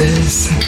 roses.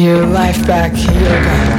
Your life back. Mirror,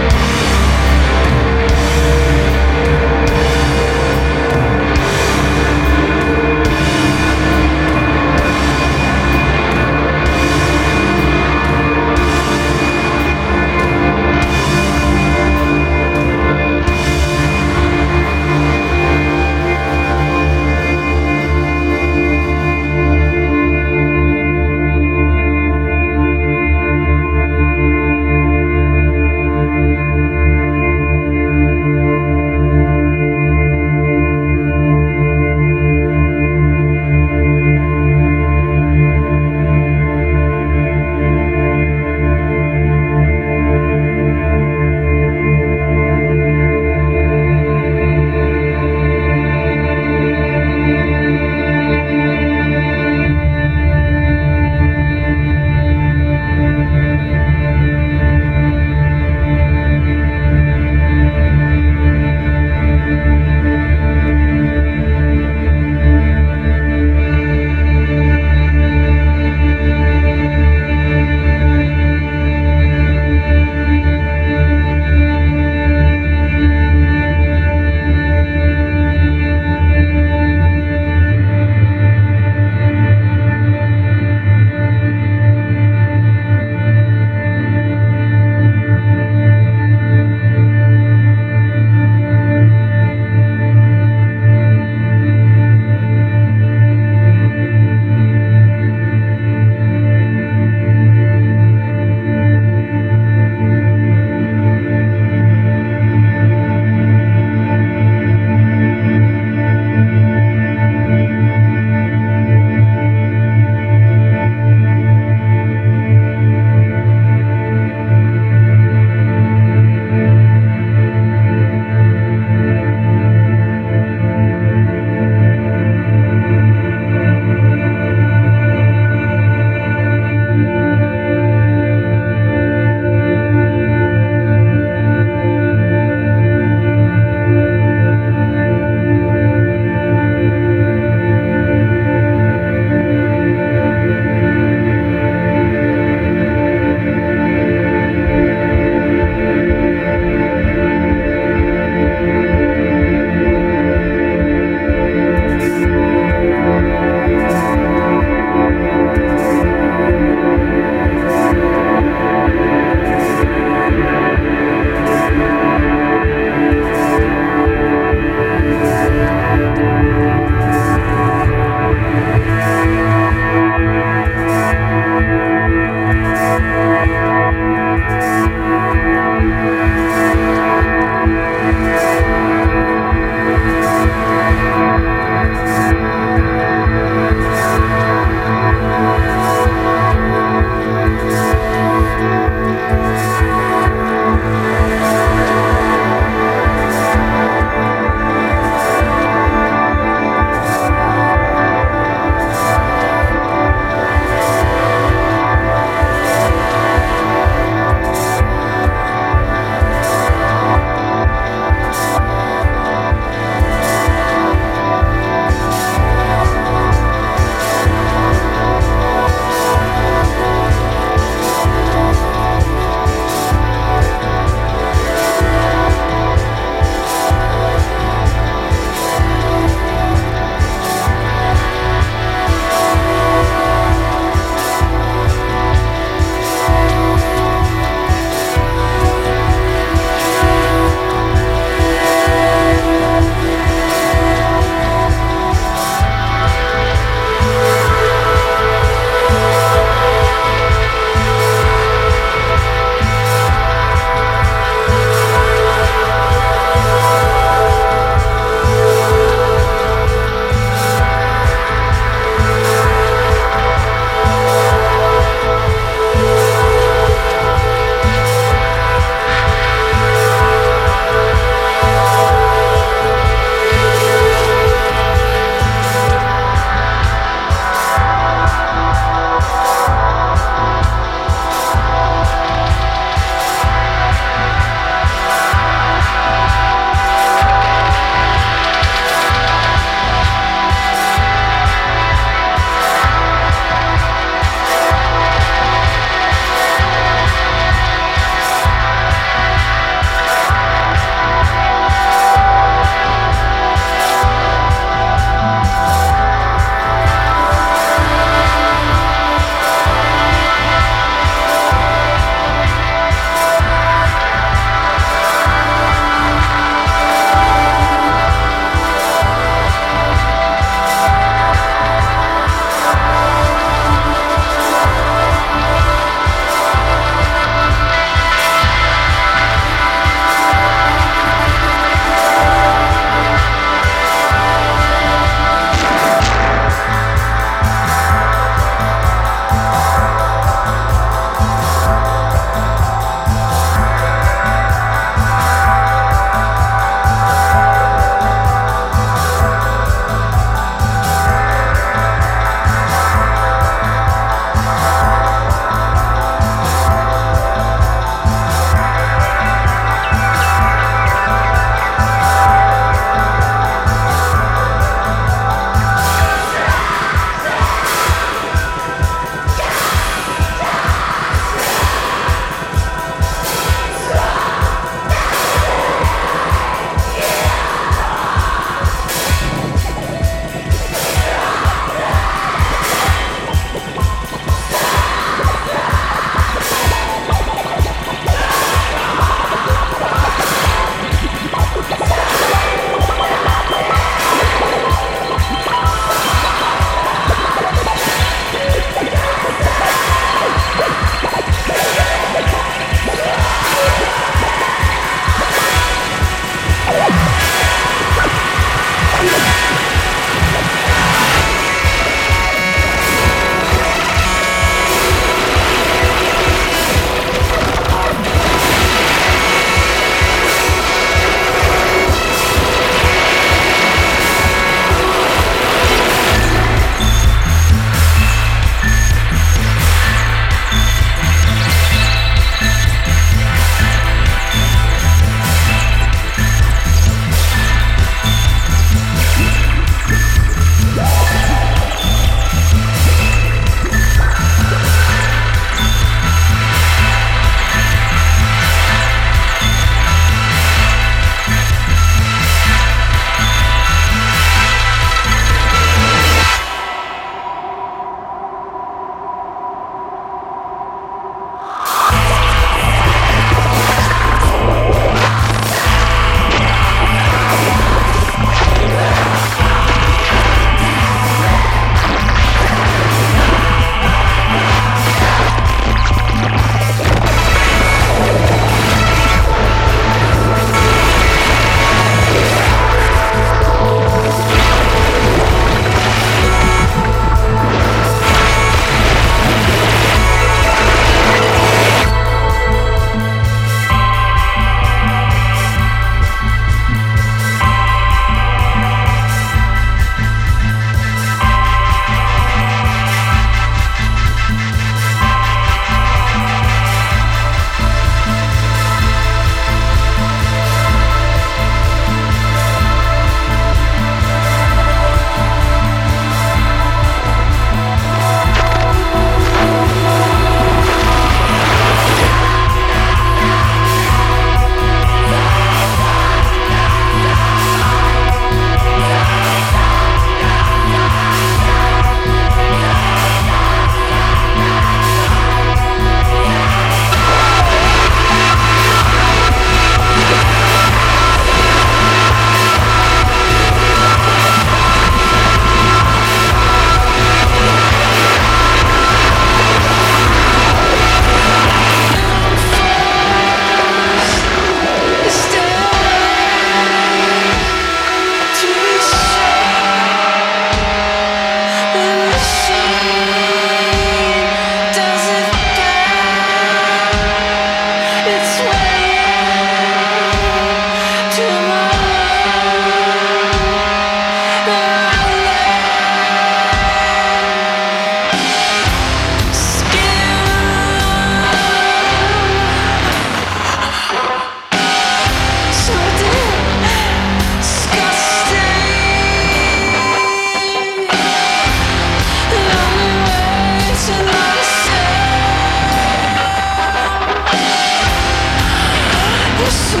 Yes!